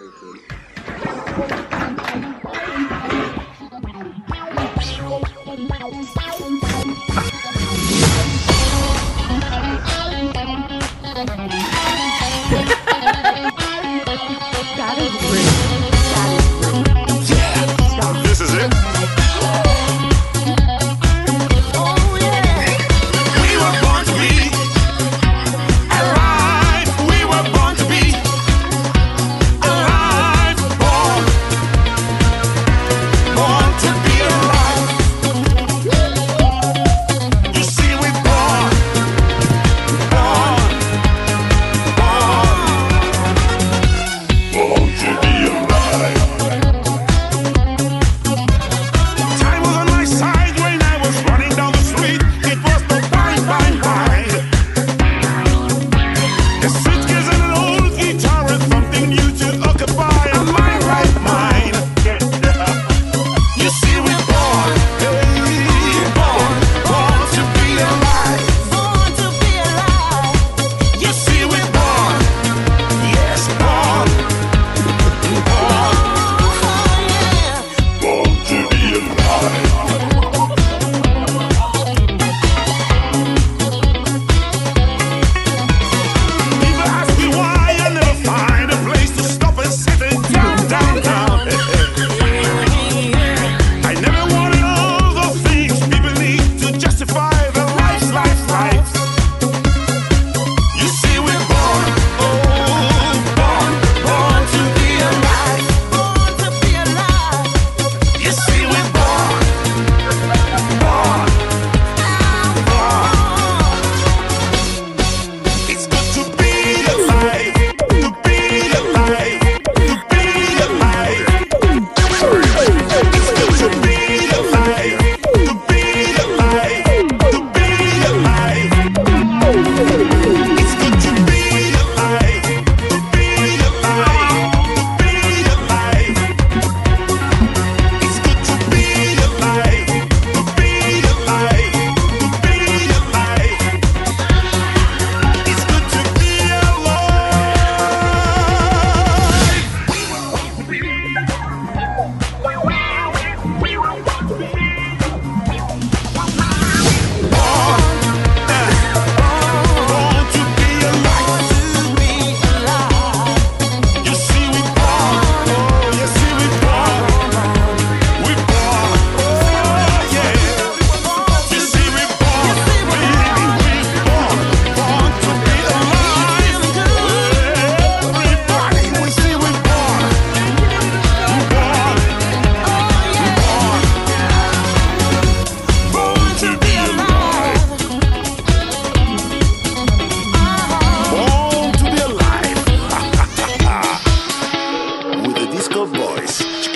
This Disco Boys.